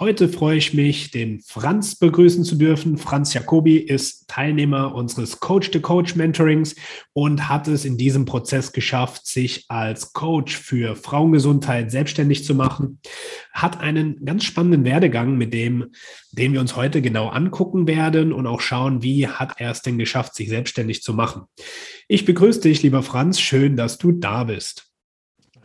Heute freue ich mich, den Franz begrüßen zu dürfen. Franz Jacobi ist Teilnehmer unseres Coach-to-Coach-Mentorings und hat es in diesem Prozess geschafft, sich als Coach für Frauengesundheit selbstständig zu machen. Hat einen ganz spannenden Werdegang, mit dem, den wir uns heute genau angucken werden und auch schauen, wie hat er es denn geschafft, sich selbstständig zu machen. Ich begrüße dich, lieber Franz. Schön, dass du da bist.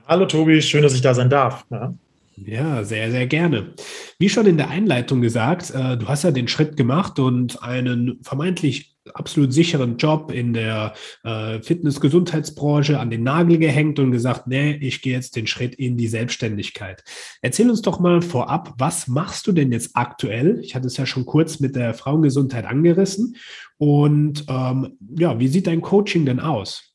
Hallo Tobi, schön, dass ich da sein darf. Ja. Ja, sehr, sehr gerne. Wie schon in der Einleitung gesagt, äh, du hast ja den Schritt gemacht und einen vermeintlich absolut sicheren Job in der äh, Fitness-Gesundheitsbranche an den Nagel gehängt und gesagt, nee, ich gehe jetzt den Schritt in die Selbstständigkeit. Erzähl uns doch mal vorab, was machst du denn jetzt aktuell? Ich hatte es ja schon kurz mit der Frauengesundheit angerissen. Und ähm, ja, wie sieht dein Coaching denn aus?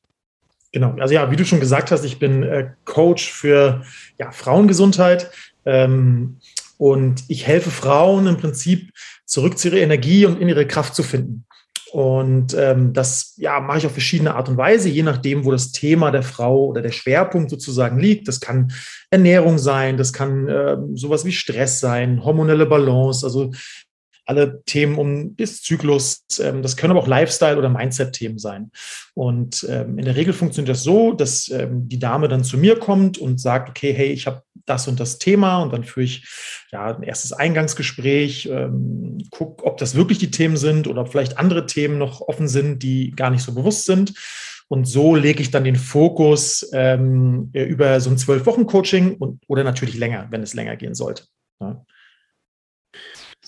Genau, also ja, wie du schon gesagt hast, ich bin äh, Coach für ja, Frauengesundheit ähm, und ich helfe Frauen im Prinzip zurück zu ihrer Energie und in ihre Kraft zu finden. Und ähm, das ja, mache ich auf verschiedene Art und Weise, je nachdem, wo das Thema der Frau oder der Schwerpunkt sozusagen liegt. Das kann Ernährung sein, das kann äh, sowas wie Stress sein, hormonelle Balance, also alle Themen um des Zyklus. Ähm, das können aber auch Lifestyle- oder Mindset-Themen sein. Und ähm, in der Regel funktioniert das so, dass ähm, die Dame dann zu mir kommt und sagt, okay, hey, ich habe das und das Thema und dann führe ich ja ein erstes Eingangsgespräch, ähm, guck, ob das wirklich die Themen sind oder ob vielleicht andere Themen noch offen sind, die gar nicht so bewusst sind. Und so lege ich dann den Fokus ähm, über so ein zwölf Wochen Coaching und oder natürlich länger, wenn es länger gehen sollte. Ja.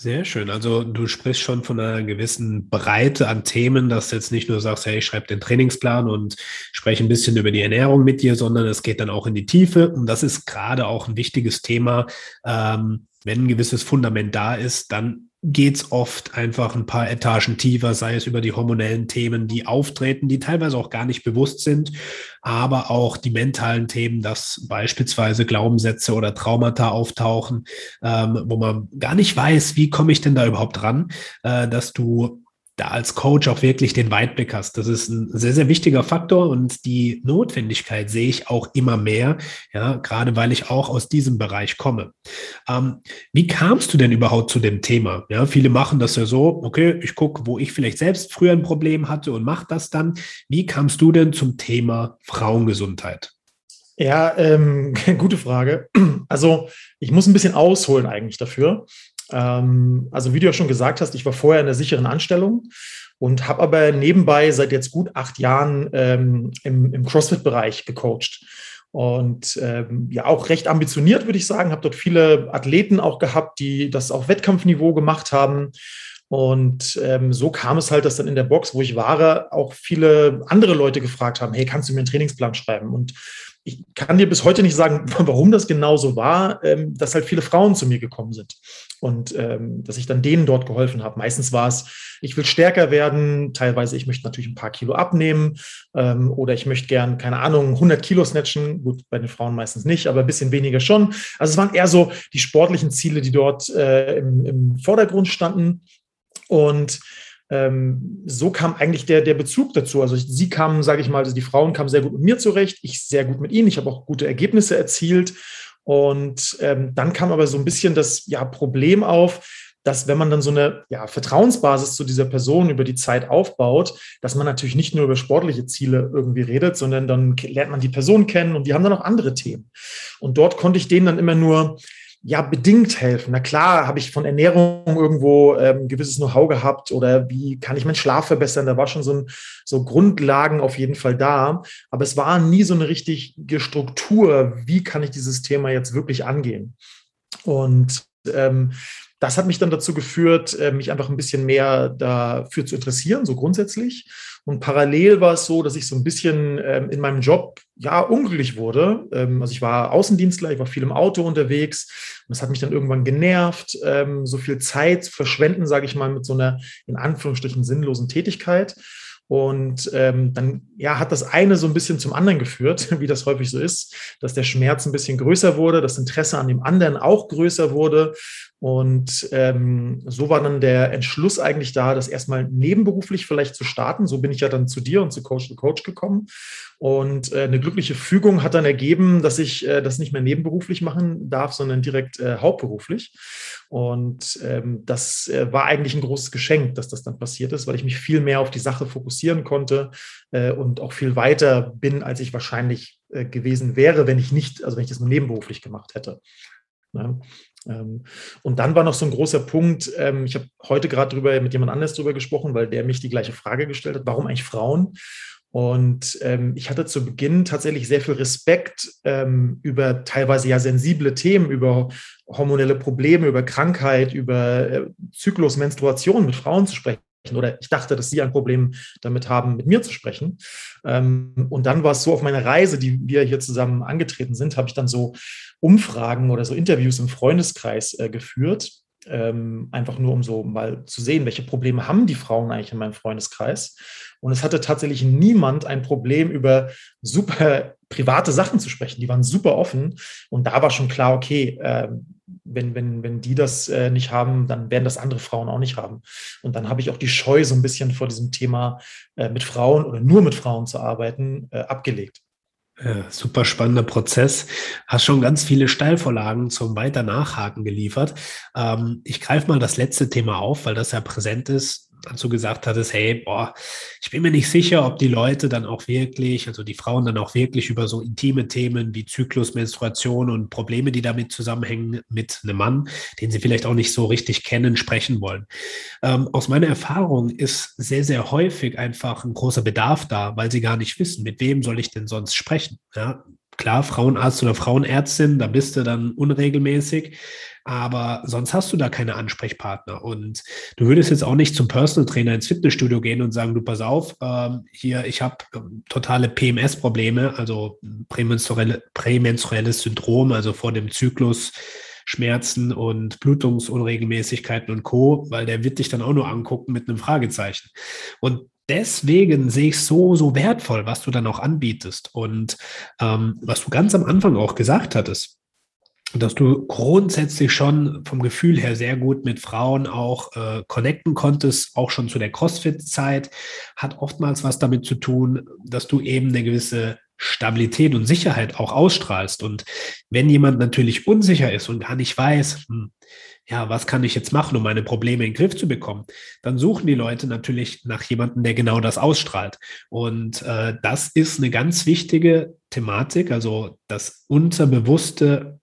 Sehr schön. Also du sprichst schon von einer gewissen Breite an Themen, dass du jetzt nicht nur sagst, hey, ich schreibe den Trainingsplan und spreche ein bisschen über die Ernährung mit dir, sondern es geht dann auch in die Tiefe. Und das ist gerade auch ein wichtiges Thema. Ähm, wenn ein gewisses Fundament da ist, dann geht's oft einfach ein paar Etagen tiefer, sei es über die hormonellen Themen, die auftreten, die teilweise auch gar nicht bewusst sind, aber auch die mentalen Themen, dass beispielsweise Glaubenssätze oder Traumata auftauchen, ähm, wo man gar nicht weiß, wie komme ich denn da überhaupt ran, äh, dass du da als Coach auch wirklich den Weitblick hast. Das ist ein sehr, sehr wichtiger Faktor und die Notwendigkeit sehe ich auch immer mehr, ja, gerade weil ich auch aus diesem Bereich komme. Ähm, wie kamst du denn überhaupt zu dem Thema? Ja, viele machen das ja so, okay, ich gucke, wo ich vielleicht selbst früher ein Problem hatte und mache das dann. Wie kamst du denn zum Thema Frauengesundheit? Ja, ähm, gute Frage. Also ich muss ein bisschen ausholen eigentlich dafür. Ähm, also wie du ja schon gesagt hast, ich war vorher in einer sicheren Anstellung und habe aber nebenbei seit jetzt gut acht Jahren ähm, im, im CrossFit-Bereich gecoacht. Und ähm, ja, auch recht ambitioniert, würde ich sagen. Habe dort viele Athleten auch gehabt, die das auf Wettkampfniveau gemacht haben. Und ähm, so kam es halt, dass dann in der Box, wo ich war, auch viele andere Leute gefragt haben, hey, kannst du mir einen Trainingsplan schreiben? Und ich kann dir bis heute nicht sagen, warum das genau so war, ähm, dass halt viele Frauen zu mir gekommen sind und ähm, dass ich dann denen dort geholfen habe. Meistens war es, ich will stärker werden, teilweise ich möchte natürlich ein paar Kilo abnehmen ähm, oder ich möchte gern, keine Ahnung, 100 Kilo snatchen. Gut, bei den Frauen meistens nicht, aber ein bisschen weniger schon. Also es waren eher so die sportlichen Ziele, die dort äh, im, im Vordergrund standen. Und ähm, so kam eigentlich der, der Bezug dazu. Also sie kamen, sage ich mal, also die Frauen kamen sehr gut mit mir zurecht, ich sehr gut mit ihnen. Ich habe auch gute Ergebnisse erzielt. Und ähm, dann kam aber so ein bisschen das ja, Problem auf, dass wenn man dann so eine ja, Vertrauensbasis zu dieser Person über die Zeit aufbaut, dass man natürlich nicht nur über sportliche Ziele irgendwie redet, sondern dann lernt man die Person kennen und die haben dann auch andere Themen. Und dort konnte ich denen dann immer nur ja bedingt helfen. Na klar, habe ich von Ernährung irgendwo ähm, gewisses Know-how gehabt oder wie kann ich meinen Schlaf verbessern? Da war schon so, ein, so Grundlagen auf jeden Fall da. Aber es war nie so eine richtige Struktur, wie kann ich dieses Thema jetzt wirklich angehen? Und ähm, das hat mich dann dazu geführt, äh, mich einfach ein bisschen mehr dafür zu interessieren, so grundsätzlich. Und parallel war es so, dass ich so ein bisschen ähm, in meinem Job ja unglücklich wurde. Ähm, also ich war Außendienstler, ich war viel im Auto unterwegs und das hat mich dann irgendwann genervt, ähm, so viel Zeit verschwenden, sage ich mal, mit so einer in Anführungsstrichen sinnlosen Tätigkeit. Und ähm, dann ja, hat das eine so ein bisschen zum anderen geführt, wie das häufig so ist, dass der Schmerz ein bisschen größer wurde, das Interesse an dem anderen auch größer wurde. Und ähm, so war dann der Entschluss eigentlich da, das erstmal nebenberuflich vielleicht zu starten. So bin ich ja dann zu dir und zu Coach to Coach gekommen. Und äh, eine glückliche Fügung hat dann ergeben, dass ich äh, das nicht mehr nebenberuflich machen darf, sondern direkt äh, hauptberuflich. Und ähm, das äh, war eigentlich ein großes Geschenk, dass das dann passiert ist, weil ich mich viel mehr auf die Sache fokussieren konnte äh, und auch viel weiter bin, als ich wahrscheinlich äh, gewesen wäre, wenn ich nicht, also wenn ich das nur nebenberuflich gemacht hätte. Ja. Ähm, und dann war noch so ein großer Punkt, ähm, ich habe heute gerade drüber mit jemand anders drüber gesprochen, weil der mich die gleiche Frage gestellt hat, warum eigentlich Frauen? Und ähm, ich hatte zu Beginn tatsächlich sehr viel Respekt über teilweise ja sensible Themen, über hormonelle Probleme, über Krankheit, über äh, Zyklus, Menstruation mit Frauen zu sprechen. Oder ich dachte, dass sie ein Problem damit haben, mit mir zu sprechen. Ähm, und dann war es so auf meiner Reise, die wir hier zusammen angetreten sind, habe ich dann so Umfragen oder so Interviews im Freundeskreis äh, geführt ähm, einfach nur um so mal zu sehen, welche Probleme haben die Frauen eigentlich in meinem Freundeskreis. Und es hatte tatsächlich niemand ein Problem, über super private Sachen zu sprechen. Die waren super offen. Und da war schon klar, okay, äh, wenn, wenn, wenn die das äh, nicht haben, dann werden das andere Frauen auch nicht haben. Und dann habe ich auch die Scheu so ein bisschen vor diesem Thema äh, mit Frauen oder nur mit Frauen zu arbeiten, äh, abgelegt. Super spannender Prozess. Hast schon ganz viele Steilvorlagen zum weiter Nachhaken geliefert. Ähm, ich greife mal das letzte Thema auf, weil das ja präsent ist du gesagt hattest, hey, boah, ich bin mir nicht sicher, ob die Leute dann auch wirklich, also die Frauen dann auch wirklich über so intime Themen wie Zyklus, Menstruation und Probleme, die damit zusammenhängen, mit einem Mann, den sie vielleicht auch nicht so richtig kennen, sprechen wollen. Ähm, aus meiner Erfahrung ist sehr, sehr häufig einfach ein großer Bedarf da, weil sie gar nicht wissen, mit wem soll ich denn sonst sprechen. Ja, klar, Frauenarzt oder Frauenärztin, da bist du dann unregelmäßig, aber sonst hast du da keine Ansprechpartner. Und du würdest jetzt auch nicht zum Personal Trainer ins Fitnessstudio gehen und sagen, du pass auf, ähm, hier, ich habe ähm, totale PMS-Probleme, also prämenstruelle, prämenstruelles Syndrom, also vor dem Zyklus. Schmerzen und Blutungsunregelmäßigkeiten und Co., weil der wird dich dann auch nur angucken mit einem Fragezeichen. Und deswegen sehe ich so, so wertvoll, was du dann auch anbietest. Und ähm, was du ganz am Anfang auch gesagt hattest, dass du grundsätzlich schon vom Gefühl her sehr gut mit Frauen auch äh, connecten konntest, auch schon zu der CrossFit-Zeit, hat oftmals was damit zu tun, dass du eben eine gewisse Stabilität und Sicherheit auch ausstrahlst. Und wenn jemand natürlich unsicher ist und gar nicht weiß, hm, ja, was kann ich jetzt machen, um meine Probleme in den Griff zu bekommen, dann suchen die Leute natürlich nach jemandem, der genau das ausstrahlt. Und äh, das ist eine ganz wichtige Thematik, also das Unterbewusste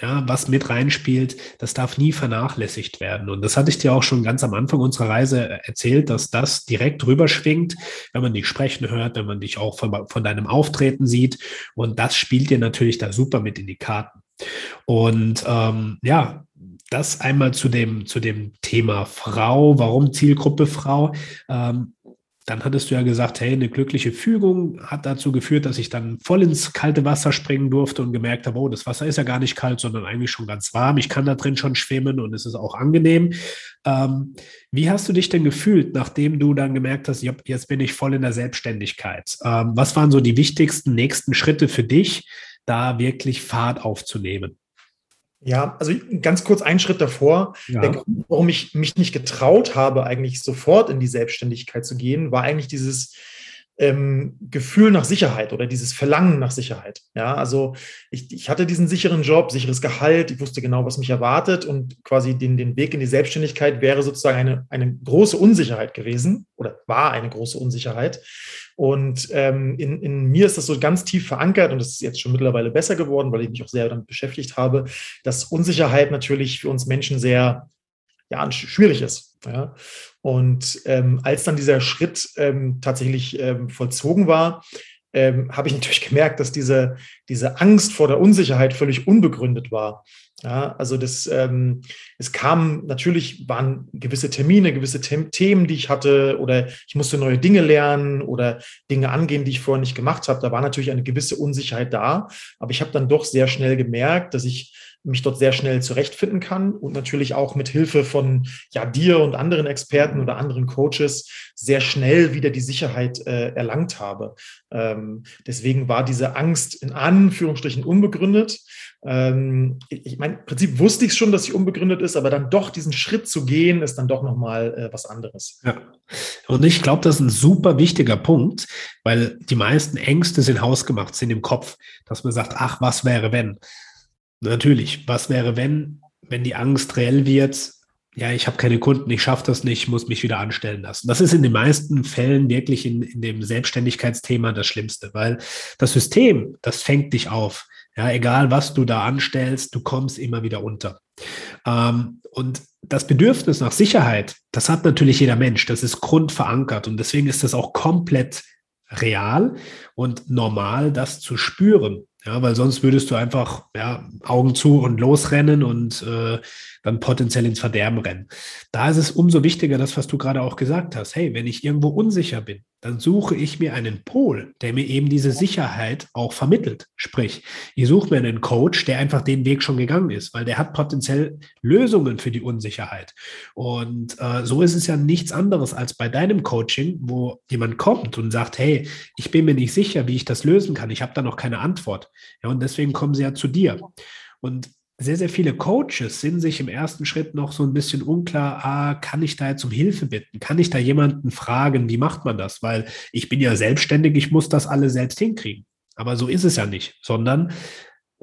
ja, was mit reinspielt, das darf nie vernachlässigt werden. Und das hatte ich dir auch schon ganz am Anfang unserer Reise erzählt, dass das direkt rüberschwingt, wenn man dich sprechen hört, wenn man dich auch von, von deinem Auftreten sieht. Und das spielt dir natürlich da super mit in die Karten. Und ähm, ja, das einmal zu dem, zu dem Thema Frau. Warum Zielgruppe Frau? Ähm, dann hattest du ja gesagt, hey, eine glückliche Fügung hat dazu geführt, dass ich dann voll ins kalte Wasser springen durfte und gemerkt habe, oh, das Wasser ist ja gar nicht kalt, sondern eigentlich schon ganz warm. Ich kann da drin schon schwimmen und es ist auch angenehm. Ähm, wie hast du dich denn gefühlt, nachdem du dann gemerkt hast, jetzt bin ich voll in der Selbstständigkeit? Ähm, was waren so die wichtigsten nächsten Schritte für dich, da wirklich Fahrt aufzunehmen? Ja, also ganz kurz einen Schritt davor. Ja. Der Grund, warum ich mich nicht getraut habe, eigentlich sofort in die Selbstständigkeit zu gehen, war eigentlich dieses ähm, Gefühl nach Sicherheit oder dieses Verlangen nach Sicherheit. Ja, also ich, ich hatte diesen sicheren Job, sicheres Gehalt, ich wusste genau, was mich erwartet und quasi den, den Weg in die Selbstständigkeit wäre sozusagen eine, eine große Unsicherheit gewesen oder war eine große Unsicherheit. Und ähm, in, in mir ist das so ganz tief verankert und es ist jetzt schon mittlerweile besser geworden, weil ich mich auch sehr damit beschäftigt habe, dass Unsicherheit natürlich für uns Menschen sehr ja, schwierig ist. Ja. Und ähm, als dann dieser Schritt ähm, tatsächlich ähm, vollzogen war, ähm, habe ich natürlich gemerkt, dass diese, diese Angst vor der Unsicherheit völlig unbegründet war. Ja, also das, ähm, es kam natürlich, waren gewisse Termine, gewisse The Themen, die ich hatte, oder ich musste neue Dinge lernen oder Dinge angehen, die ich vorher nicht gemacht habe. Da war natürlich eine gewisse Unsicherheit da. Aber ich habe dann doch sehr schnell gemerkt, dass ich mich dort sehr schnell zurechtfinden kann und natürlich auch mit Hilfe von ja, dir und anderen Experten oder anderen Coaches sehr schnell wieder die Sicherheit äh, erlangt habe. Ähm, deswegen war diese Angst in Anführungsstrichen unbegründet. Ähm, ich meine, im Prinzip wusste ich schon, dass sie unbegründet ist, aber dann doch diesen Schritt zu gehen, ist dann doch nochmal äh, was anderes. Ja. Und ich glaube, das ist ein super wichtiger Punkt, weil die meisten Ängste sind hausgemacht, sind im Kopf, dass man sagt, ach, was wäre wenn? Natürlich, was wäre, wenn, wenn die Angst reell wird, ja, ich habe keine Kunden, ich schaffe das nicht, muss mich wieder anstellen lassen. Das ist in den meisten Fällen wirklich in, in dem Selbstständigkeitsthema das Schlimmste, weil das System, das fängt dich auf. Ja, egal was du da anstellst, du kommst immer wieder unter. Ähm, und das Bedürfnis nach Sicherheit, das hat natürlich jeder Mensch, das ist grundverankert und deswegen ist das auch komplett real und normal, das zu spüren. Ja, weil sonst würdest du einfach ja, Augen zu und losrennen und äh, dann potenziell ins Verderben rennen. Da ist es umso wichtiger, das, was du gerade auch gesagt hast. Hey, wenn ich irgendwo unsicher bin, dann suche ich mir einen Pol, der mir eben diese Sicherheit auch vermittelt. Sprich, ich suche mir einen Coach, der einfach den Weg schon gegangen ist, weil der hat potenziell Lösungen für die Unsicherheit. Und äh, so ist es ja nichts anderes als bei deinem Coaching, wo jemand kommt und sagt, hey, ich bin mir nicht sicher, wie ich das lösen kann. Ich habe da noch keine Antwort. Ja, und deswegen kommen sie ja zu dir. Und sehr, sehr viele Coaches sind sich im ersten Schritt noch so ein bisschen unklar, ah, kann ich da jetzt um Hilfe bitten? Kann ich da jemanden fragen, wie macht man das? Weil ich bin ja selbstständig, ich muss das alle selbst hinkriegen. Aber so ist es ja nicht, sondern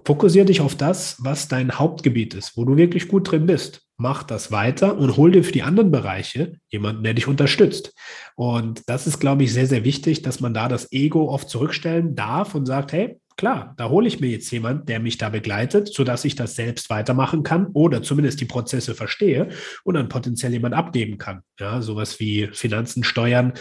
fokussiere dich auf das, was dein Hauptgebiet ist, wo du wirklich gut drin bist. Mach das weiter und hol dir für die anderen Bereiche jemanden, der dich unterstützt. Und das ist, glaube ich, sehr, sehr wichtig, dass man da das Ego oft zurückstellen darf und sagt, hey, Klar, da hole ich mir jetzt jemand, der mich da begleitet, sodass ich das selbst weitermachen kann oder zumindest die Prozesse verstehe und dann potenziell jemand abgeben kann. Ja, sowas wie Finanzen, Steuern.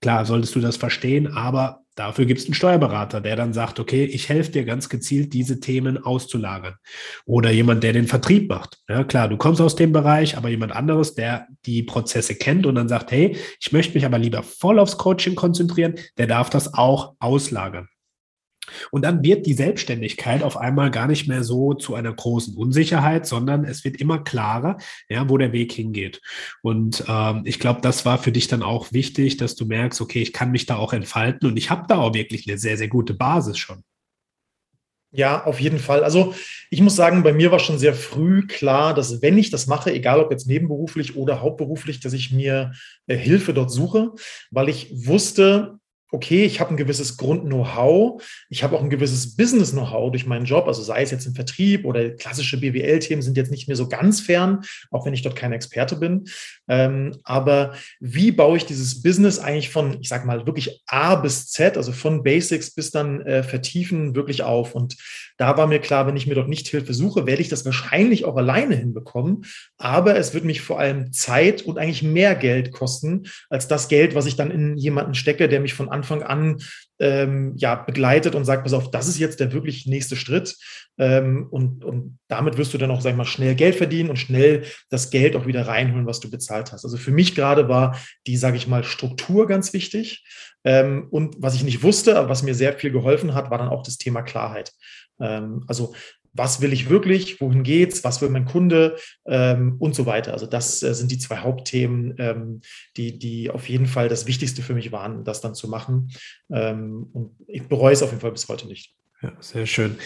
Klar, solltest du das verstehen, aber dafür gibt es einen Steuerberater, der dann sagt, okay, ich helfe dir ganz gezielt, diese Themen auszulagern. Oder jemand, der den Vertrieb macht. Ja, klar, du kommst aus dem Bereich, aber jemand anderes, der die Prozesse kennt und dann sagt, hey, ich möchte mich aber lieber voll aufs Coaching konzentrieren, der darf das auch auslagern. Und dann wird die Selbstständigkeit auf einmal gar nicht mehr so zu einer großen Unsicherheit, sondern es wird immer klarer, ja, wo der Weg hingeht. Und ähm, ich glaube, das war für dich dann auch wichtig, dass du merkst, okay, ich kann mich da auch entfalten und ich habe da auch wirklich eine sehr, sehr gute Basis schon. Ja, auf jeden Fall. Also ich muss sagen, bei mir war schon sehr früh klar, dass wenn ich das mache, egal ob jetzt nebenberuflich oder hauptberuflich, dass ich mir äh, Hilfe dort suche, weil ich wusste, okay, ich habe ein gewisses Grund-Know-how, ich habe auch ein gewisses Business-Know-how durch meinen Job, also sei es jetzt im Vertrieb oder klassische BWL-Themen sind jetzt nicht mehr so ganz fern, auch wenn ich dort kein Experte bin. Ähm, aber wie baue ich dieses Business eigentlich von, ich sage mal, wirklich A bis Z, also von Basics bis dann äh, vertiefen, wirklich auf? Und da war mir klar, wenn ich mir dort nicht Hilfe suche, werde ich das wahrscheinlich auch alleine hinbekommen. Aber es wird mich vor allem Zeit und eigentlich mehr Geld kosten, als das Geld, was ich dann in jemanden stecke, der mich von Anfang an ähm, ja, begleitet und sagt, pass auf, das ist jetzt der wirklich nächste Schritt. Ähm, und, und damit wirst du dann auch, sag ich mal, schnell Geld verdienen und schnell das Geld auch wieder reinholen, was du bezahlt hast. Also für mich gerade war die, sage ich mal, Struktur ganz wichtig. Ähm, und was ich nicht wusste, aber was mir sehr viel geholfen hat, war dann auch das Thema Klarheit. Ähm, also was will ich wirklich, wohin geht's, was will mein Kunde ähm, und so weiter. Also das äh, sind die zwei Hauptthemen, ähm, die, die auf jeden Fall das Wichtigste für mich waren, das dann zu machen. Ähm, und ich bereue es auf jeden Fall bis heute nicht. Ja, sehr schön.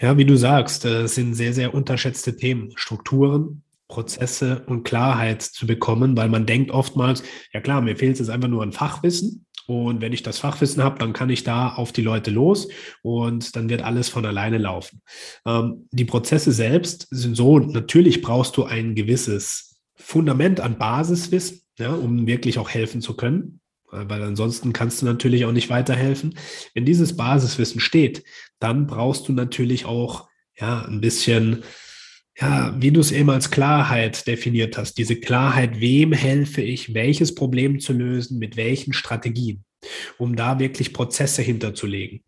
Ja, wie du sagst, äh, es sind sehr, sehr unterschätzte Themen, Strukturen, Prozesse und Klarheit zu bekommen, weil man denkt oftmals, ja klar, mir fehlt es einfach nur an Fachwissen, und wenn ich das Fachwissen habe, dann kann ich da auf die Leute los und dann wird alles von alleine laufen. Ähm, die Prozesse selbst sind so, natürlich brauchst du ein gewisses Fundament an Basiswissen, ja, um wirklich auch helfen zu können. Weil ansonsten kannst du natürlich auch nicht weiterhelfen. Wenn dieses Basiswissen steht, dann brauchst du natürlich auch ja, ein bisschen ja, wie du es eben als Klarheit definiert hast, diese Klarheit, wem helfe ich, welches Problem zu lösen, mit welchen Strategien. um da wirklich Prozesse hinterzulegen.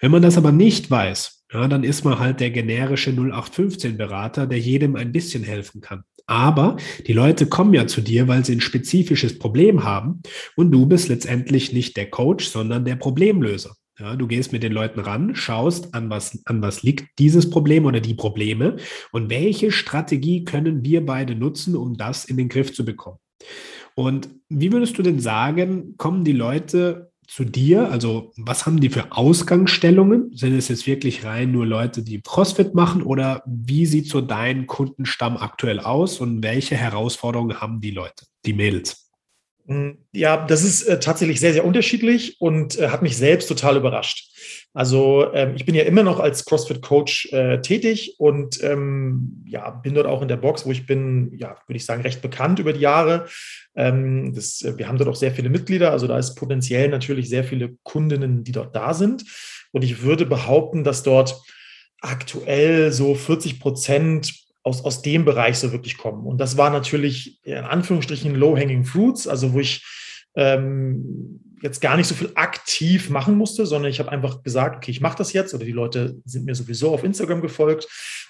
Wenn man das aber nicht weiß, ja, dann ist man halt der generische 0815-Berater, der jedem ein bisschen helfen kann. Aber die Leute kommen ja zu dir, weil sie ein spezifisches Problem haben und du bist letztendlich nicht der Coach, sondern der Problemlöser. Ja, du gehst mit den Leuten ran, schaust, an was, an was liegt dieses Problem oder die Probleme und welche Strategie können wir beide nutzen, um das in den Griff zu bekommen. Und wie würdest du denn sagen, kommen die Leute zu dir? Also was haben die für Ausgangsstellungen? Sind es jetzt wirklich rein nur Leute, die CrossFit machen oder wie sieht so dein Kundenstamm aktuell aus und welche Herausforderungen haben die Leute, die Mädels? Hm, ja, das ist äh, tatsächlich sehr, sehr unterschiedlich und äh, hat mich selbst total überrascht. Also ähm, ich bin ja immer noch als CrossFit-Coach äh, tätig und ähm, ja, bin dort auch in der Box, wo ich bin, ja, würde ich sagen, recht bekannt über die Jahre. Ähm, das, wir haben dort auch sehr viele Mitglieder, also da ist potenziell natürlich sehr viele Kundinnen, die dort da sind. Und ich würde behaupten, dass dort aktuell so 40 Prozent aus, aus dem Bereich so wirklich kommen. Und das war natürlich in Anführungsstrichen Low-Hanging Fruits, also wo ich ähm, jetzt gar nicht so viel aktiv machen musste, sondern ich habe einfach gesagt, okay, ich mache das jetzt oder die Leute sind mir sowieso auf Instagram gefolgt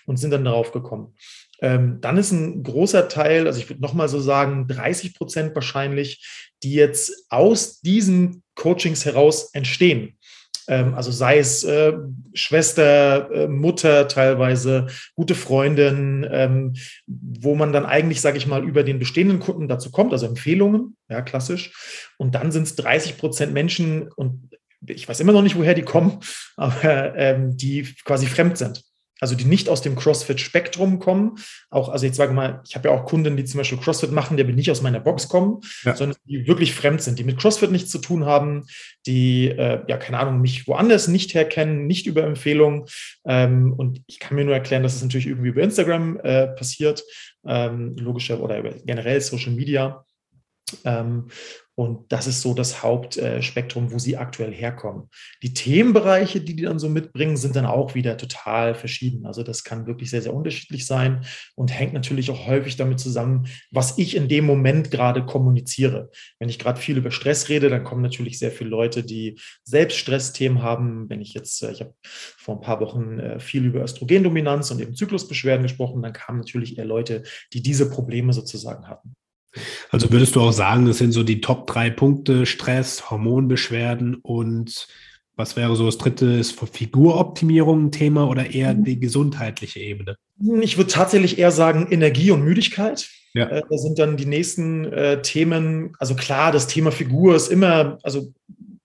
und sind dann darauf gekommen. Ähm, dann ist ein großer Teil, also ich würde nochmal so sagen, 30 Prozent wahrscheinlich, die jetzt aus diesen Coachings heraus entstehen. Ähm, also sei es äh, Schwester, äh, Mutter teilweise, gute Freundin, ähm, wo man dann eigentlich, sage ich mal, über den bestehenden Kunden dazu kommt, also Empfehlungen, ja, klassisch. Und dann sind es 30 Prozent Menschen und ich weiß immer noch nicht, woher die kommen, aber ähm, die quasi fremd sind also die nicht aus dem CrossFit-Spektrum kommen. Auch, also jetzt sage mal, ich habe ja auch Kunden, die zum Beispiel CrossFit machen, die nicht aus meiner Box kommen, ja. sondern die wirklich fremd sind, die mit CrossFit nichts zu tun haben, die, äh, ja, keine Ahnung, mich woanders nicht herkennen, nicht über Empfehlungen. Ähm, und ich kann mir nur erklären, dass es natürlich irgendwie über Instagram äh, passiert, ähm, logischer oder generell Social Media. Ähm, und das ist so das Hauptspektrum, wo sie aktuell herkommen. Die Themenbereiche, die die dann so mitbringen, sind dann auch wieder total verschieden. Also das kann wirklich sehr, sehr unterschiedlich sein und hängt natürlich auch häufig damit zusammen, was ich in dem Moment gerade kommuniziere. Wenn ich gerade viel über Stress rede, dann kommen natürlich sehr viele Leute, die selbst Stressthemen haben. Wenn ich jetzt, äh, ich habe vor ein paar Wochen äh, viel über Östrogendominanz und eben Zyklusbeschwerden gesprochen, dann kamen natürlich eher Leute, die diese Probleme sozusagen hatten. Also würdest du auch sagen, das sind so die Top drei Punkte, Stress, Hormonbeschwerden und was wäre so das dritte, ist für Figuroptimierung ein Thema oder eher mhm. die gesundheitliche Ebene? Ich würde tatsächlich eher sagen Energie und Müdigkeit. Ja. Äh, da sind dann die nächsten äh, Themen, also klar, das Thema Figur ist immer, also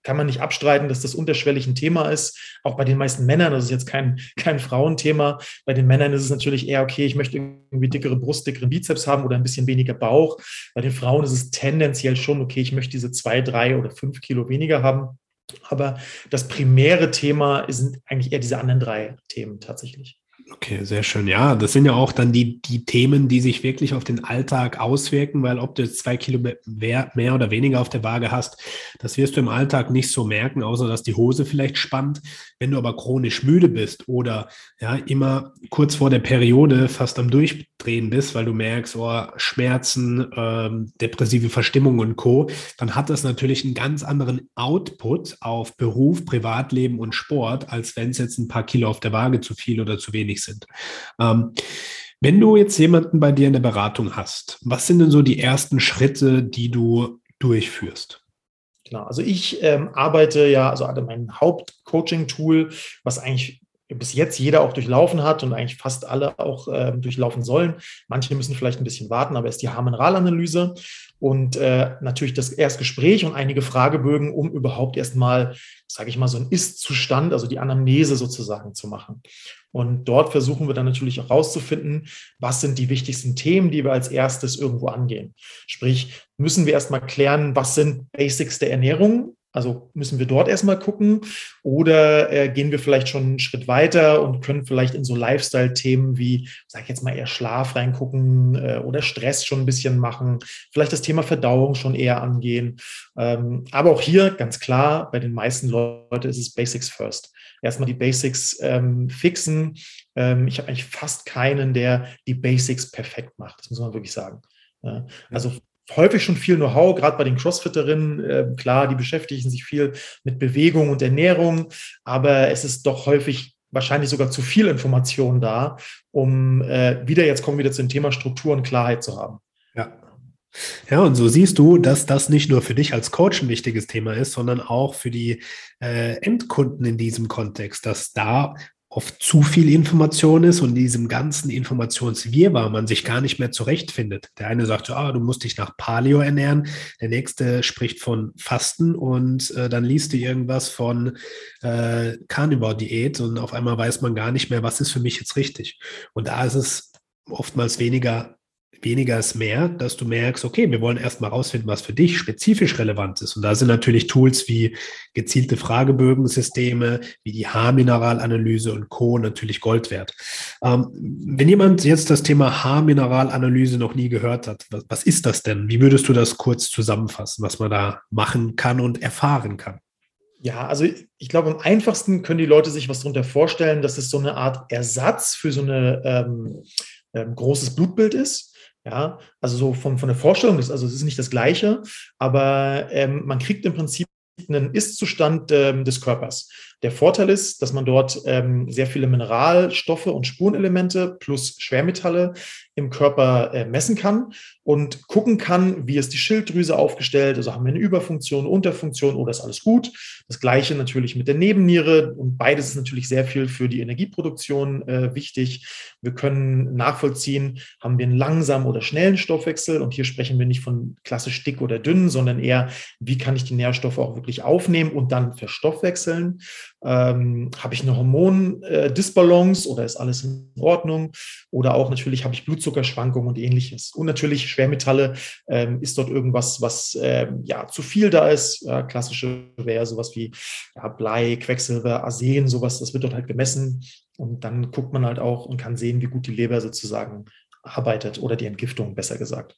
kann man nicht abstreiten, dass das unterschwellig ein Thema ist. Auch bei den meisten Männern, das ist jetzt kein, kein Frauenthema. Bei den Männern ist es natürlich eher, okay, ich möchte irgendwie dickere Brust, dickere Bizeps haben oder ein bisschen weniger Bauch. Bei den Frauen ist es tendenziell schon, okay, ich möchte diese zwei, drei oder fünf Kilo weniger haben. Aber das primäre Thema sind eigentlich eher diese anderen drei Themen tatsächlich. Okay, sehr schön. Ja, das sind ja auch dann die, die Themen, die sich wirklich auf den Alltag auswirken, weil ob du jetzt zwei Kilo mehr, mehr oder weniger auf der Waage hast, das wirst du im Alltag nicht so merken, außer dass die Hose vielleicht spannt. Wenn du aber chronisch müde bist oder ja immer kurz vor der Periode fast am Durchdrehen bist, weil du merkst, oh, Schmerzen, ähm, depressive Verstimmung und Co., dann hat das natürlich einen ganz anderen Output auf Beruf, Privatleben und Sport, als wenn es jetzt ein paar Kilo auf der Waage zu viel oder zu wenig sind. Ähm, wenn du jetzt jemanden bei dir in der Beratung hast, was sind denn so die ersten Schritte, die du durchführst? Genau, also ich ähm, arbeite ja, also mein Hauptcoaching-Tool, was eigentlich bis jetzt jeder auch durchlaufen hat und eigentlich fast alle auch äh, durchlaufen sollen. Manche müssen vielleicht ein bisschen warten, aber ist die Haarmineralanalyse und äh, natürlich das Erstgespräch und einige Fragebögen, um überhaupt erstmal, sage ich mal, so ein Ist-Zustand, also die Anamnese sozusagen zu machen. Und dort versuchen wir dann natürlich auch rauszufinden, was sind die wichtigsten Themen, die wir als erstes irgendwo angehen. Sprich, müssen wir erstmal klären, was sind Basics der Ernährung also müssen wir dort erstmal gucken oder äh, gehen wir vielleicht schon einen Schritt weiter und können vielleicht in so Lifestyle-Themen wie, sag ich jetzt mal, eher Schlaf reingucken äh, oder Stress schon ein bisschen machen, vielleicht das Thema Verdauung schon eher angehen. Ähm, aber auch hier ganz klar, bei den meisten Leuten ist es Basics first. Erstmal die Basics ähm, fixen. Ähm, ich habe eigentlich fast keinen, der die Basics perfekt macht. Das muss man wirklich sagen. Also häufig schon viel Know-how, gerade bei den Crossfitterinnen. Äh, klar, die beschäftigen sich viel mit Bewegung und Ernährung, aber es ist doch häufig wahrscheinlich sogar zu viel Information da, um äh, wieder, jetzt kommen wir wieder zum Thema Struktur und Klarheit zu haben. Ja. Ja, und so siehst du, dass das nicht nur für dich als Coach ein wichtiges Thema ist, sondern auch für die äh, Endkunden in diesem Kontext, dass da oft zu viel Information ist und diesem ganzen Informationswirrwarr man sich gar nicht mehr zurechtfindet. Der eine sagt, ah, du musst dich nach Paleo ernähren, der nächste spricht von Fasten und äh, dann liest du irgendwas von äh, Carnivore-Diät und auf einmal weiß man gar nicht mehr, was ist für mich jetzt richtig. Und da ist es oftmals weniger weniger ist mehr, dass du merkst, okay, wir wollen erstmal rausfinden, was für dich spezifisch relevant ist. Und da sind natürlich Tools wie gezielte Fragebögensysteme, wie die Haarmineralanalyse und Co. natürlich Gold wert. Ähm, wenn jemand jetzt das Thema Haarmineralanalyse noch nie gehört hat, was, was ist das denn? Wie würdest du das kurz zusammenfassen, was man da machen kann und erfahren kann? Ja, also ich glaube, am einfachsten können die Leute sich was darunter vorstellen, dass es so eine Art Ersatz für so ein ähm, ähm, großes Blutbild ist. Ja, also so von, von der Vorstellung, ist, also es ist nicht das Gleiche, aber ähm, man kriegt im Prinzip einen Ist-Zustand ähm, des Körpers. Der Vorteil ist, dass man dort ähm, sehr viele Mineralstoffe und Spurenelemente plus Schwermetalle im Körper äh, messen kann und gucken kann, wie ist die Schilddrüse aufgestellt, also haben wir eine Überfunktion, Unterfunktion oder ist alles gut. Das gleiche natürlich mit der Nebenniere und beides ist natürlich sehr viel für die Energieproduktion äh, wichtig. Wir können nachvollziehen, haben wir einen langsamen oder schnellen Stoffwechsel und hier sprechen wir nicht von klassisch dick oder dünn, sondern eher, wie kann ich die Nährstoffe auch wirklich aufnehmen und dann verstoffwechseln. Ähm, habe ich eine Hormondisbalance oder ist alles in Ordnung? Oder auch natürlich habe ich Blutzuckerschwankungen und ähnliches. Und natürlich Schwermetalle ähm, ist dort irgendwas, was ähm, ja zu viel da ist. Äh, klassische wäre sowas wie ja, Blei, Quecksilber, Arsen, sowas, das wird dort halt gemessen. Und dann guckt man halt auch und kann sehen, wie gut die Leber sozusagen arbeitet oder die Entgiftung, besser gesagt.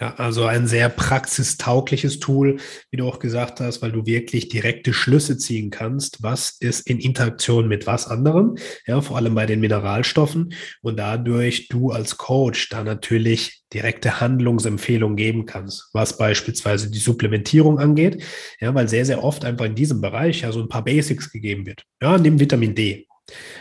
Ja, also ein sehr praxistaugliches Tool, wie du auch gesagt hast, weil du wirklich direkte Schlüsse ziehen kannst, was ist in Interaktion mit was anderem, ja, vor allem bei den Mineralstoffen und dadurch du als Coach da natürlich direkte Handlungsempfehlungen geben kannst, was beispielsweise die Supplementierung angeht, ja, weil sehr, sehr oft einfach in diesem Bereich ja so ein paar Basics gegeben wird. Ja, nimm Vitamin D.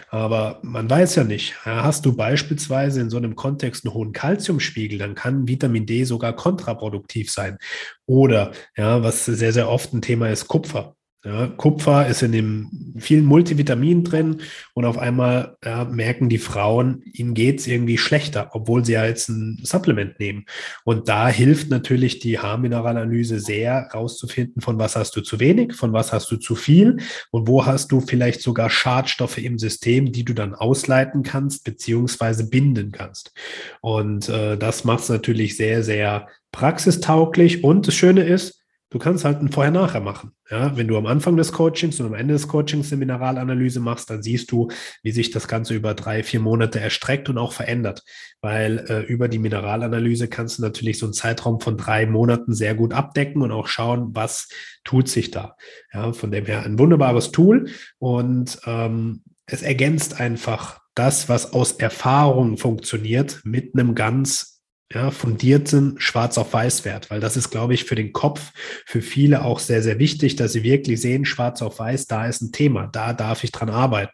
Aber man weiß ja nicht, hast du beispielsweise in so einem Kontext einen hohen Kalziumspiegel, dann kann Vitamin D sogar kontraproduktiv sein. Oder, ja, was sehr, sehr oft ein Thema ist, Kupfer. Ja, Kupfer ist in dem vielen Multivitaminen drin und auf einmal ja, merken die Frauen, ihnen geht's irgendwie schlechter, obwohl sie ja jetzt ein Supplement nehmen. Und da hilft natürlich die Haarmineralanalyse sehr, rauszufinden, von was hast du zu wenig, von was hast du zu viel und wo hast du vielleicht sogar Schadstoffe im System, die du dann ausleiten kannst, beziehungsweise binden kannst. Und äh, das macht es natürlich sehr, sehr praxistauglich. Und das Schöne ist, Du kannst halt ein Vorher-Nachher machen. Ja, wenn du am Anfang des Coachings und am Ende des Coachings eine Mineralanalyse machst, dann siehst du, wie sich das Ganze über drei, vier Monate erstreckt und auch verändert. Weil äh, über die Mineralanalyse kannst du natürlich so einen Zeitraum von drei Monaten sehr gut abdecken und auch schauen, was tut sich da. Ja, von dem her ein wunderbares Tool und ähm, es ergänzt einfach das, was aus Erfahrung funktioniert, mit einem ganz ja, fundierten Schwarz auf Weiß Wert, weil das ist, glaube ich, für den Kopf, für viele auch sehr, sehr wichtig, dass sie wirklich sehen, Schwarz auf Weiß, da ist ein Thema, da darf ich dran arbeiten.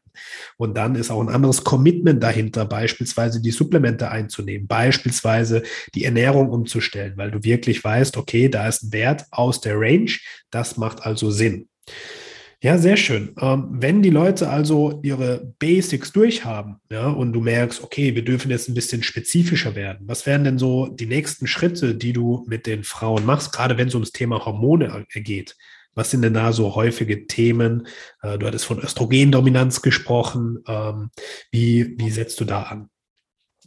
Und dann ist auch ein anderes Commitment dahinter, beispielsweise die Supplemente einzunehmen, beispielsweise die Ernährung umzustellen, weil du wirklich weißt, okay, da ist ein Wert aus der Range, das macht also Sinn. Ja, sehr schön. Ähm, wenn die Leute also ihre Basics durchhaben, ja, und du merkst, okay, wir dürfen jetzt ein bisschen spezifischer werden, was wären denn so die nächsten Schritte, die du mit den Frauen machst, gerade wenn es ums Thema Hormone geht? Was sind denn da so häufige Themen? Äh, du hattest von Östrogendominanz gesprochen. Ähm, wie, wie setzt du da an?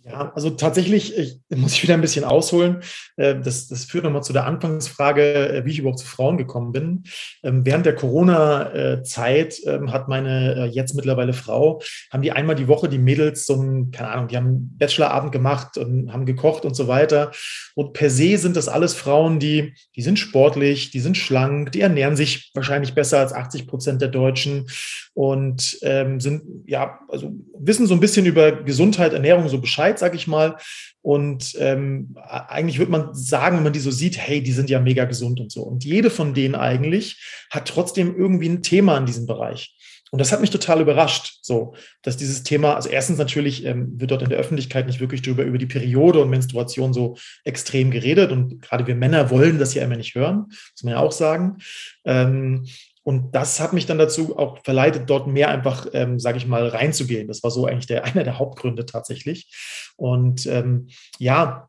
Ja, also tatsächlich ich, muss ich wieder ein bisschen ausholen. Äh, das, das führt nochmal zu der Anfangsfrage, äh, wie ich überhaupt zu Frauen gekommen bin. Ähm, während der Corona-Zeit ähm, hat meine äh, jetzt mittlerweile Frau, haben die einmal die Woche die Mädels so ein, keine Ahnung, die haben Bachelorabend gemacht und haben gekocht und so weiter. Und per se sind das alles Frauen, die, die sind sportlich, die sind schlank, die ernähren sich wahrscheinlich besser als 80 Prozent der Deutschen und ähm, sind ja, also wissen so ein bisschen über Gesundheit, Ernährung so Bescheid, sag ich mal. Und ähm, eigentlich würde man sagen, wenn man die so sieht, hey, die sind ja mega gesund und so. Und jede von denen eigentlich hat trotzdem irgendwie ein Thema in diesem Bereich. Und das hat mich total überrascht, so, dass dieses Thema, also erstens natürlich ähm, wird dort in der Öffentlichkeit nicht wirklich drüber über die Periode und Menstruation so extrem geredet. Und gerade wir Männer wollen das ja immer nicht hören, muss man ja auch sagen. Ähm, und das hat mich dann dazu auch verleitet, dort mehr einfach, ähm, sage ich mal, reinzugehen. Das war so eigentlich der, einer der Hauptgründe tatsächlich. Und ähm, ja,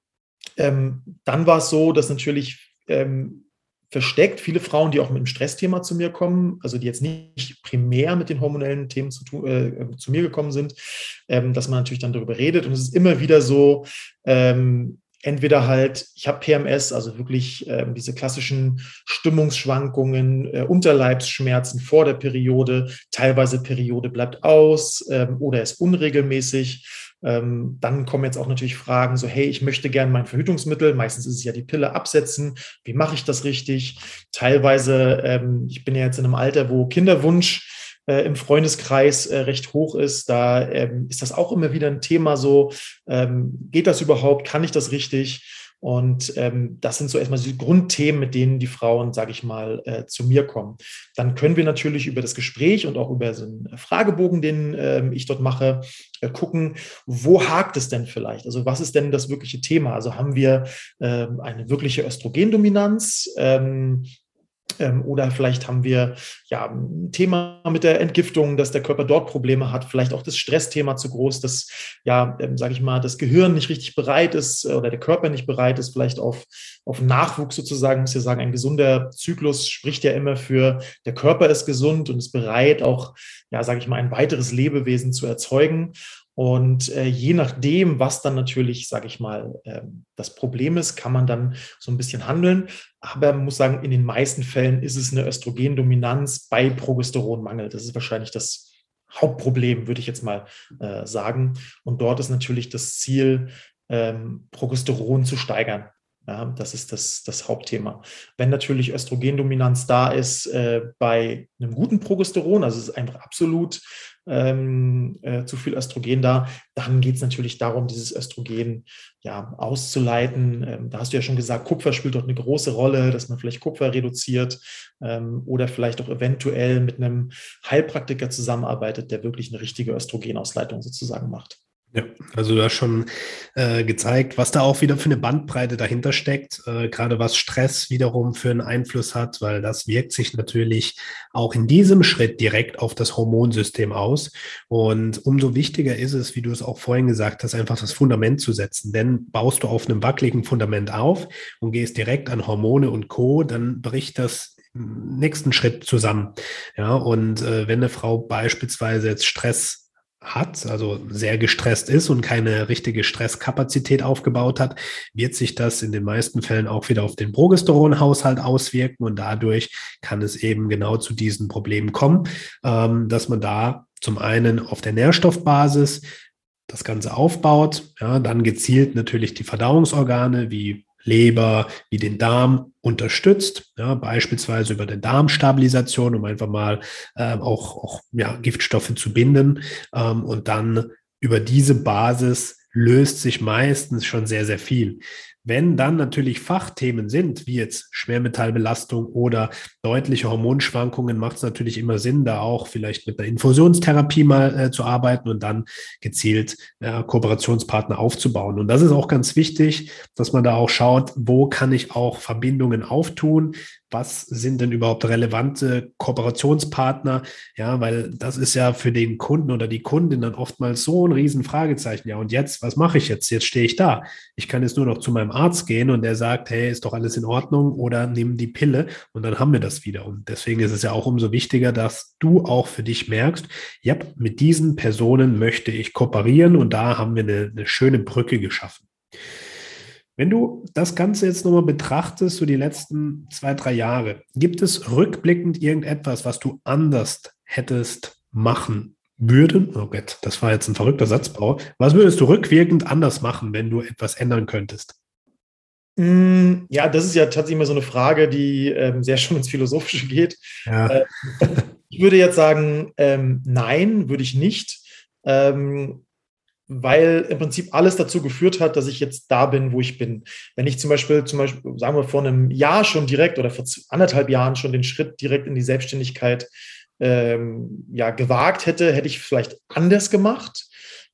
ähm, dann war es so, dass natürlich ähm, versteckt viele Frauen, die auch mit dem Stressthema zu mir kommen, also die jetzt nicht primär mit den hormonellen Themen zu, äh, zu mir gekommen sind, ähm, dass man natürlich dann darüber redet. Und es ist immer wieder so, ähm, entweder halt, ich habe PMS, also wirklich äh, diese klassischen Stimmungsschwankungen, äh, Unterleibsschmerzen vor der Periode, teilweise Periode bleibt aus ähm, oder ist unregelmäßig. Ähm, dann kommen jetzt auch natürlich Fragen so, hey, ich möchte gerne mein Verhütungsmittel, meistens ist es ja die Pille, absetzen. Wie mache ich das richtig? Teilweise, ähm, ich bin ja jetzt in einem Alter, wo Kinderwunsch äh, im Freundeskreis äh, recht hoch ist. Da ähm, ist das auch immer wieder ein Thema so, ähm, geht das überhaupt, kann ich das richtig? Und ähm, das sind so erstmal die Grundthemen, mit denen die Frauen, sage ich mal, äh, zu mir kommen. Dann können wir natürlich über das Gespräch und auch über so einen Fragebogen, den ähm, ich dort mache, äh, gucken, wo hakt es denn vielleicht? Also was ist denn das wirkliche Thema? Also haben wir ähm, eine wirkliche Östrogendominanz? Ähm, oder vielleicht haben wir ja ein Thema mit der Entgiftung, dass der Körper dort Probleme hat, vielleicht auch das Stressthema zu groß, dass ja, ähm, sage ich mal, das Gehirn nicht richtig bereit ist äh, oder der Körper nicht bereit ist, vielleicht auf, auf Nachwuchs sozusagen, muss ja sagen, ein gesunder Zyklus spricht ja immer für, der Körper ist gesund und ist bereit, auch, ja, sage ich mal, ein weiteres Lebewesen zu erzeugen. Und äh, je nachdem, was dann natürlich, sage ich mal, äh, das Problem ist, kann man dann so ein bisschen handeln. Aber man muss sagen, in den meisten Fällen ist es eine Östrogendominanz bei Progesteronmangel. Das ist wahrscheinlich das Hauptproblem, würde ich jetzt mal äh, sagen. Und dort ist natürlich das Ziel, ähm, Progesteron zu steigern. Ja, das ist das, das Hauptthema. Wenn natürlich Östrogendominanz da ist äh, bei einem guten Progesteron, also es ist einfach absolut ähm, äh, zu viel Östrogen da, dann geht es natürlich darum, dieses Östrogen ja auszuleiten. Ähm, da hast du ja schon gesagt, Kupfer spielt dort eine große Rolle, dass man vielleicht Kupfer reduziert ähm, oder vielleicht auch eventuell mit einem Heilpraktiker zusammenarbeitet, der wirklich eine richtige Östrogenausleitung sozusagen macht. Ja, also du hast schon äh, gezeigt, was da auch wieder für eine Bandbreite dahinter steckt, äh, gerade was Stress wiederum für einen Einfluss hat, weil das wirkt sich natürlich auch in diesem Schritt direkt auf das Hormonsystem aus. Und umso wichtiger ist es, wie du es auch vorhin gesagt hast, einfach das Fundament zu setzen. Denn baust du auf einem wackeligen Fundament auf und gehst direkt an Hormone und Co., dann bricht das nächsten Schritt zusammen. Ja, und äh, wenn eine Frau beispielsweise jetzt Stress hat, also sehr gestresst ist und keine richtige Stresskapazität aufgebaut hat, wird sich das in den meisten Fällen auch wieder auf den Progesteronhaushalt auswirken und dadurch kann es eben genau zu diesen Problemen kommen, ähm, dass man da zum einen auf der Nährstoffbasis das Ganze aufbaut, ja, dann gezielt natürlich die Verdauungsorgane wie Leber wie den Darm unterstützt, ja, beispielsweise über der Darmstabilisation, um einfach mal äh, auch, auch ja, Giftstoffe zu binden. Ähm, und dann über diese Basis löst sich meistens schon sehr, sehr viel. Wenn dann natürlich Fachthemen sind, wie jetzt Schwermetallbelastung oder deutliche Hormonschwankungen, macht es natürlich immer Sinn, da auch vielleicht mit einer Infusionstherapie mal äh, zu arbeiten und dann gezielt äh, Kooperationspartner aufzubauen. Und das ist auch ganz wichtig, dass man da auch schaut, wo kann ich auch Verbindungen auftun, was sind denn überhaupt relevante Kooperationspartner? Ja, weil das ist ja für den Kunden oder die Kundin dann oftmals so ein Riesenfragezeichen. Ja, und jetzt, was mache ich jetzt? Jetzt stehe ich da. Ich kann jetzt nur noch zu meinem Arzt gehen und der sagt, hey, ist doch alles in Ordnung oder nimm die Pille und dann haben wir das wieder. Und deswegen ist es ja auch umso wichtiger, dass du auch für dich merkst, ja, mit diesen Personen möchte ich kooperieren und da haben wir eine, eine schöne Brücke geschaffen. Wenn du das Ganze jetzt nochmal betrachtest, so die letzten zwei, drei Jahre, gibt es rückblickend irgendetwas, was du anders hättest machen würden? Oh Gott, das war jetzt ein verrückter Satzbau. Was würdest du rückwirkend anders machen, wenn du etwas ändern könntest? Mm, ja, das ist ja tatsächlich immer so eine Frage, die ähm, sehr schon ins Philosophische geht. Ja. Äh, ich würde jetzt sagen, ähm, nein, würde ich nicht. ähm, weil im Prinzip alles dazu geführt hat, dass ich jetzt da bin, wo ich bin. Wenn ich zum Beispiel, zum Beispiel, sagen wir vor einem Jahr schon direkt oder vor anderthalb Jahren schon den Schritt direkt in die Selbstständigkeit ähm, ja, gewagt hätte, hätte ich vielleicht anders gemacht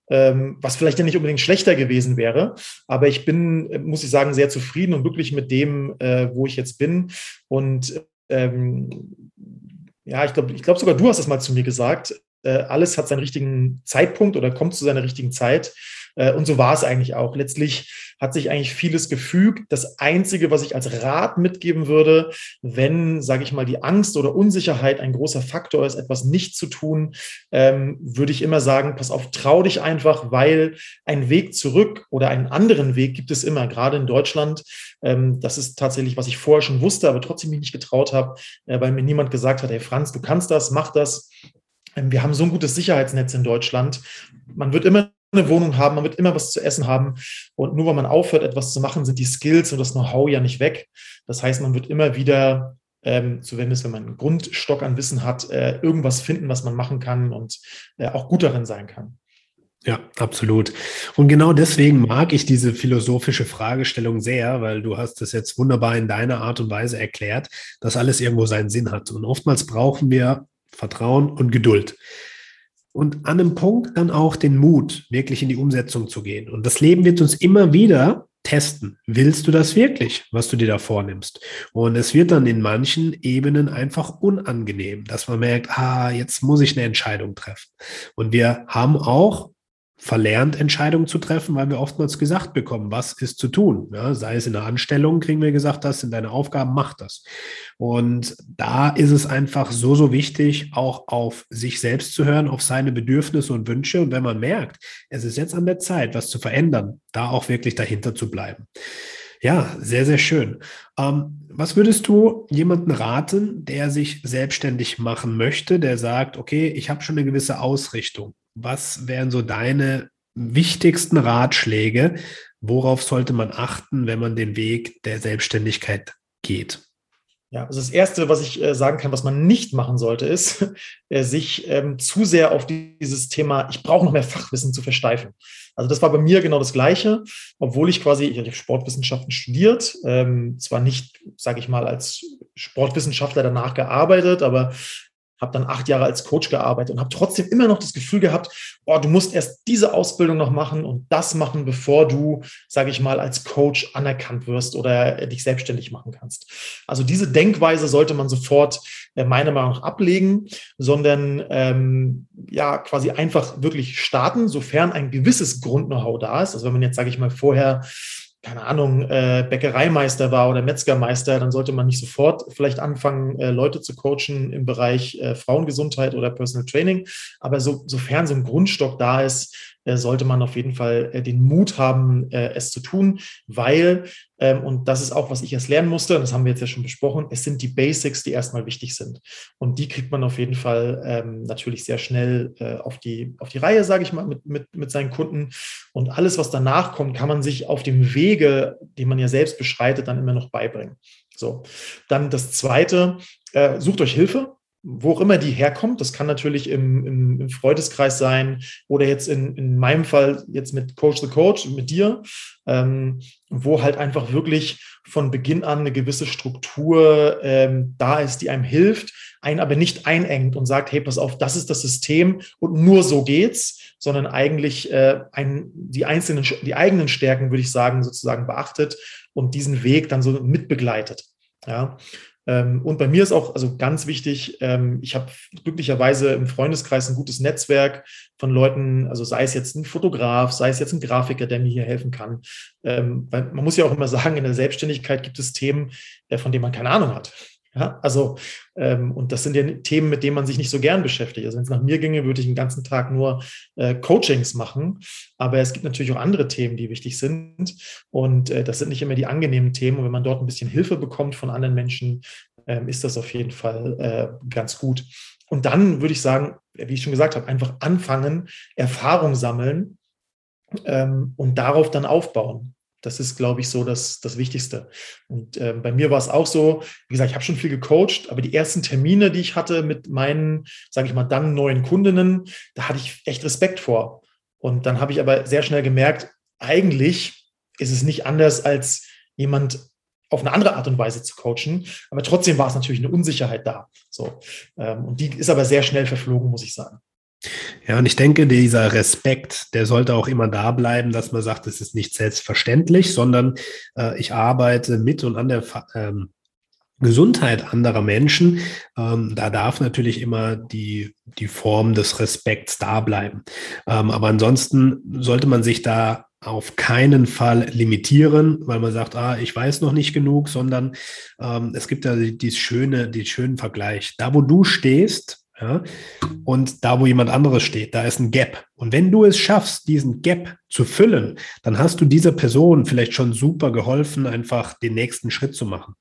ähm, was vielleicht ja nicht unbedingt schlechter gewesen wäre. Aber ich bin, muss ich sagen, sehr zufrieden und glücklich mit dem, äh, wo ich jetzt bin. Und ähm, ja, ich glaube, ich glaube sogar du hast das mal zu mir gesagt. Äh, alles hat seinen richtigen Zeitpunkt oder kommt zu seiner richtigen Zeit. Äh, und so war es eigentlich auch. Letztlich hat sich eigentlich vieles gefügt. Das Einzige, was ich als Rat mitgeben würde, wenn, sage ich mal, die Angst oder Unsicherheit ein großer Faktor ist, etwas nicht zu tun, ähm, würde ich immer sagen, pass auf, trau dich einfach, weil ein Weg zurück oder einen anderen Weg gibt es immer, gerade in Deutschland. Ähm, das ist tatsächlich, was ich vorher schon wusste, aber trotzdem mich nicht getraut habe, äh, weil mir niemand gesagt hat, hey Franz, du kannst das, mach das. Ähm, wir haben so ein gutes Sicherheitsnetz in Deutschland. Man wird immer eine Wohnung haben, man wird immer was zu essen haben. Und nur weil man aufhört, etwas zu machen, sind die Skills und das Know-how ja nicht weg. Das heißt, man wird immer wieder, ähm, zumindest wenn man einen Grundstock an Wissen hat, äh, irgendwas finden, was man machen kann und äh, auch gut darin sein kann. Ja, absolut. Und genau deswegen mag ich diese philosophische Fragestellung sehr, weil du hast es jetzt wunderbar in deiner Art und Weise erklärt, dass alles irgendwo seinen Sinn hat. Und oftmals brauchen wir Vertrauen und Geduld und an einem Punkt dann auch den Mut, wirklich in die Umsetzung zu gehen. Und das Leben wird uns immer wieder testen. Willst du das wirklich, was du dir da vornimmst? Und es wird dann in manchen Ebenen einfach unangenehm, dass man merkt, ah, jetzt muss ich eine Entscheidung treffen. Und wir haben auch verlernt, Entscheidungen zu treffen, weil wir oftmals gesagt bekommen, was ist zu tun. Ja, sei es in der Anstellung, kriegen wir gesagt, das sind deine Aufgaben, mach das. Und da ist es einfach so, so wichtig, auch auf sich selbst zu hören, auf seine Bedürfnisse und Wünsche. Und wenn man merkt, es ist jetzt an der Zeit, was zu verändern, da auch wirklich dahinter zu bleiben. Ja, sehr, sehr schön. Ähm, was würdest du jemanden raten, der sich selbstständig machen möchte, der sagt, okay, ich habe schon eine gewisse Ausrichtung. Was wären so deine wichtigsten Ratschläge? Worauf sollte man achten, wenn man den Weg der Selbstständigkeit geht? Ja, also das Erste, was ich äh, sagen kann, was man nicht machen sollte, ist, äh, sich ähm, zu sehr auf dieses Thema, ich brauche noch mehr Fachwissen zu versteifen. Also das war bei mir genau das Gleiche, obwohl ich quasi, ich habe Sportwissenschaften studiert, ähm, zwar nicht, sage ich mal, als Sportwissenschaftler danach gearbeitet, aber habe dann acht Jahre als Coach gearbeitet und habe trotzdem immer noch das Gefühl gehabt, oh, du musst erst diese Ausbildung noch machen und das machen, bevor du, sage ich mal, als Coach anerkannt wirst oder dich selbstständig machen kannst. Also diese Denkweise sollte man sofort äh, meiner Meinung nach ablegen, sondern ähm, ja quasi einfach wirklich starten, sofern ein gewisses Grund-Know-how da ist. Also wenn man jetzt, sage ich mal, vorher keine Ahnung, äh, Bäckereimeister war oder Metzgermeister, dann sollte man nicht sofort vielleicht anfangen, äh, Leute zu coachen im Bereich äh, Frauengesundheit oder Personal Training. Aber so, sofern so ein Grundstock da ist, sollte man auf jeden Fall äh, den Mut haben, äh, es zu tun, weil, ähm, und das ist auch, was ich erst lernen musste, und das haben wir jetzt ja schon besprochen, es sind die Basics, die erstmal wichtig sind. Und die kriegt man auf jeden Fall ähm, natürlich sehr schnell auf, die, auf die Reihe, sage ich mal, mit, mit, mit seinen Kunden. Und alles, was danach kommt, kann man sich auf dem Wege, den man ja selbst beschreitet, dann immer noch beibringen. So, dann das Zweite, äh, sucht euch Hilfe wo auch immer die herkommt. Das kann natürlich im, im, im Freundeskreis sein oder jetzt in, in meinem Fall jetzt mit Coach the Coach, mit dir, ähm, wo halt einfach wirklich von Beginn an eine gewisse Struktur ähm, da ist, die einem hilft, einen aber nicht einengt und sagt, hey, pass auf, das ist das System und nur so geht's, sondern eigentlich äh, ein, die einzelnen, die eigenen Stärken, würde ich sagen, sozusagen beachtet und diesen Weg dann so mitbegleitet. Ja, und bei mir ist auch also ganz wichtig, ähm, ich habe glücklicherweise im Freundeskreis ein gutes Netzwerk von Leuten, also sei es jetzt ein Fotograf, sei es jetzt ein Grafiker, der mir hier helfen kann. Ähm, man muss ja auch immer sagen, in der Selbstständigkeit gibt es Themen, äh, von denen man keine Ahnung hat. Ja, also, ähm, und das sind ja Themen, mit denen man sich nicht so gern beschäftigt. Also, wenn es nach mir ginge, würde ich den ganzen Tag nur äh, Coachings machen. Aber es gibt natürlich auch andere Themen, die wichtig sind. Und äh, das sind nicht immer die angenehmen Themen. Und wenn man dort ein bisschen Hilfe bekommt von anderen Menschen, äh, ist das auf jeden Fall äh, ganz gut. Und dann würde ich sagen, wie ich schon gesagt habe, einfach anfangen, Erfahrung sammeln ähm, und darauf dann aufbauen. Das ist, glaube ich, so das, das Wichtigste. Und äh, bei mir war es auch so, wie gesagt, ich habe schon viel gecoacht, aber die ersten Termine, die ich hatte mit meinen, sage ich mal, dann neuen Kundinnen, da hatte ich echt Respekt vor. Und dann habe ich aber sehr schnell gemerkt, eigentlich ist es nicht anders als jemand auf eine andere Art und Weise zu coachen. Aber trotzdem war es natürlich eine Unsicherheit da. So. Ähm, und die ist aber sehr schnell verflogen, muss ich sagen. Ja, und ich denke, dieser Respekt, der sollte auch immer da bleiben, dass man sagt, es ist nicht selbstverständlich, sondern äh, ich arbeite mit und an der ähm, Gesundheit anderer Menschen. Ähm, da darf natürlich immer die, die Form des Respekts da bleiben. Ähm, aber ansonsten sollte man sich da auf keinen Fall limitieren, weil man sagt, ah, ich weiß noch nicht genug, sondern ähm, es gibt ja die, die schöne, die schönen Vergleich. Da, wo du stehst, ja? Und da, wo jemand anderes steht, da ist ein Gap. Und wenn du es schaffst, diesen Gap zu füllen, dann hast du dieser Person vielleicht schon super geholfen, einfach den nächsten Schritt zu machen.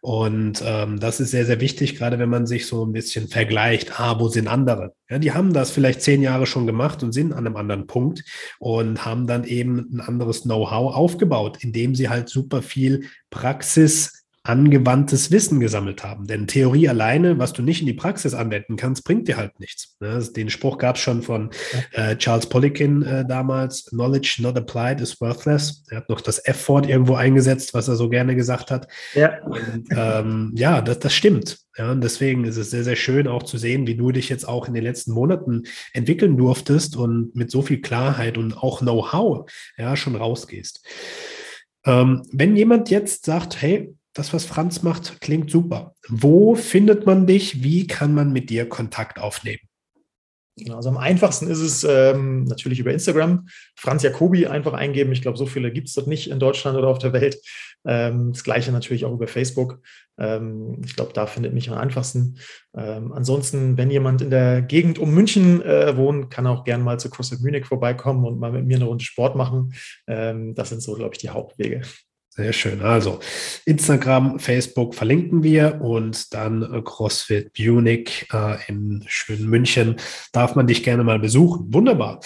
Und ähm, das ist sehr, sehr wichtig, gerade wenn man sich so ein bisschen vergleicht, ah, wo sind andere? Ja, die haben das vielleicht zehn Jahre schon gemacht und sind an einem anderen Punkt und haben dann eben ein anderes Know-how aufgebaut, indem sie halt super viel Praxis angewandtes Wissen gesammelt haben. Denn Theorie alleine, was du nicht in die Praxis anwenden kannst, bringt dir halt nichts. Ne? Den Spruch gab es schon von äh, Charles Poliquin äh, damals, Knowledge not applied is worthless. Er hat noch das F-Wort irgendwo eingesetzt, was er so gerne gesagt hat. Ja, und, ähm, ja das, das stimmt. Ja, und deswegen ist es sehr, sehr schön auch zu sehen, wie du dich jetzt auch in den letzten Monaten entwickeln durftest und mit so viel Klarheit und auch Know-how ja, schon rausgehst. Ähm, wenn jemand jetzt sagt, hey, das, was Franz macht, klingt super. Wo findet man dich? Wie kann man mit dir Kontakt aufnehmen? Also am einfachsten ist es ähm, natürlich über Instagram. Franz Jacobi einfach eingeben. Ich glaube, so viele gibt es dort nicht in Deutschland oder auf der Welt. Ähm, das gleiche natürlich auch über Facebook. Ähm, ich glaube, da findet mich am einfachsten. Ähm, ansonsten, wenn jemand in der Gegend um München äh, wohnt, kann auch gerne mal zu CrossFit Munich vorbeikommen und mal mit mir eine Runde Sport machen. Ähm, das sind so, glaube ich, die Hauptwege. Sehr schön. Also Instagram, Facebook verlinken wir und dann äh, CrossFit Munich äh, in schönen München darf man dich gerne mal besuchen. Wunderbar.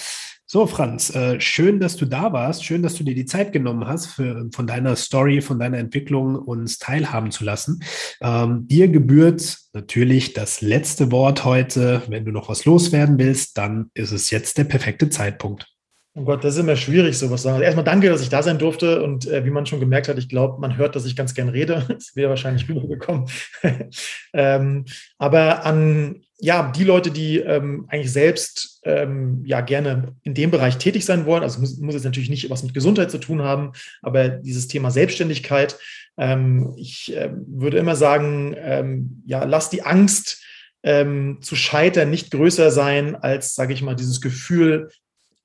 So, Franz, äh, schön, dass du da warst. Schön, dass du dir die Zeit genommen hast, für, von deiner Story, von deiner Entwicklung uns teilhaben zu lassen. Ähm, dir gebührt natürlich das letzte Wort heute. Wenn du noch was loswerden willst, dann ist es jetzt der perfekte Zeitpunkt. Oh Gott, das ist immer schwierig, sowas zu sagen. Also erstmal danke, dass ich da sein durfte. Und äh, wie man schon gemerkt hat, ich glaube, man hört, dass ich ganz gern rede. Das wäre wahrscheinlich rübergekommen. ähm, aber an ja, die Leute, die ähm, eigentlich selbst ähm, ja gerne in dem Bereich tätig sein wollen, also muss, muss jetzt natürlich nicht was mit Gesundheit zu tun haben, aber dieses Thema Selbstständigkeit, ähm, ich äh, würde immer sagen, ähm, ja, lass die Angst ähm, zu scheitern nicht größer sein als, sage ich mal, dieses Gefühl,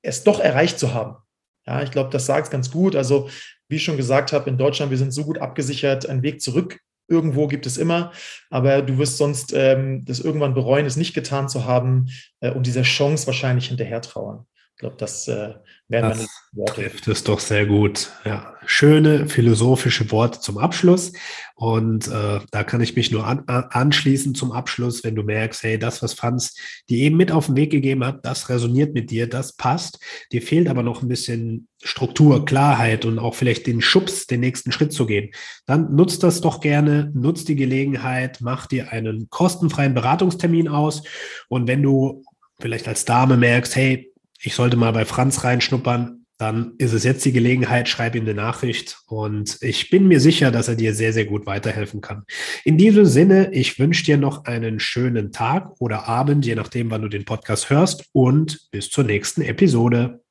es doch erreicht zu haben. Ja, ich glaube, das sagt es ganz gut. Also, wie ich schon gesagt habe, in Deutschland, wir sind so gut abgesichert, ein Weg zurück irgendwo gibt es immer, aber du wirst sonst ähm, das irgendwann bereuen, es nicht getan zu haben äh, und dieser Chance wahrscheinlich hinterher trauern. Ich glaube, das äh, wären meine Worte. Trifft es doch sehr gut. Ja, schöne philosophische Worte zum Abschluss. Und äh, da kann ich mich nur an, anschließen zum Abschluss, wenn du merkst, hey, das, was Franz dir eben mit auf den Weg gegeben hat, das resoniert mit dir, das passt. Dir fehlt aber noch ein bisschen Struktur, Klarheit und auch vielleicht den Schubs, den nächsten Schritt zu gehen. Dann nutzt das doch gerne, nutzt die Gelegenheit, mach dir einen kostenfreien Beratungstermin aus. Und wenn du vielleicht als Dame merkst, hey, ich sollte mal bei Franz reinschnuppern, dann ist es jetzt die Gelegenheit, schreib ihm eine Nachricht und ich bin mir sicher, dass er dir sehr, sehr gut weiterhelfen kann. In diesem Sinne, ich wünsche dir noch einen schönen Tag oder Abend, je nachdem, wann du den Podcast hörst und bis zur nächsten Episode.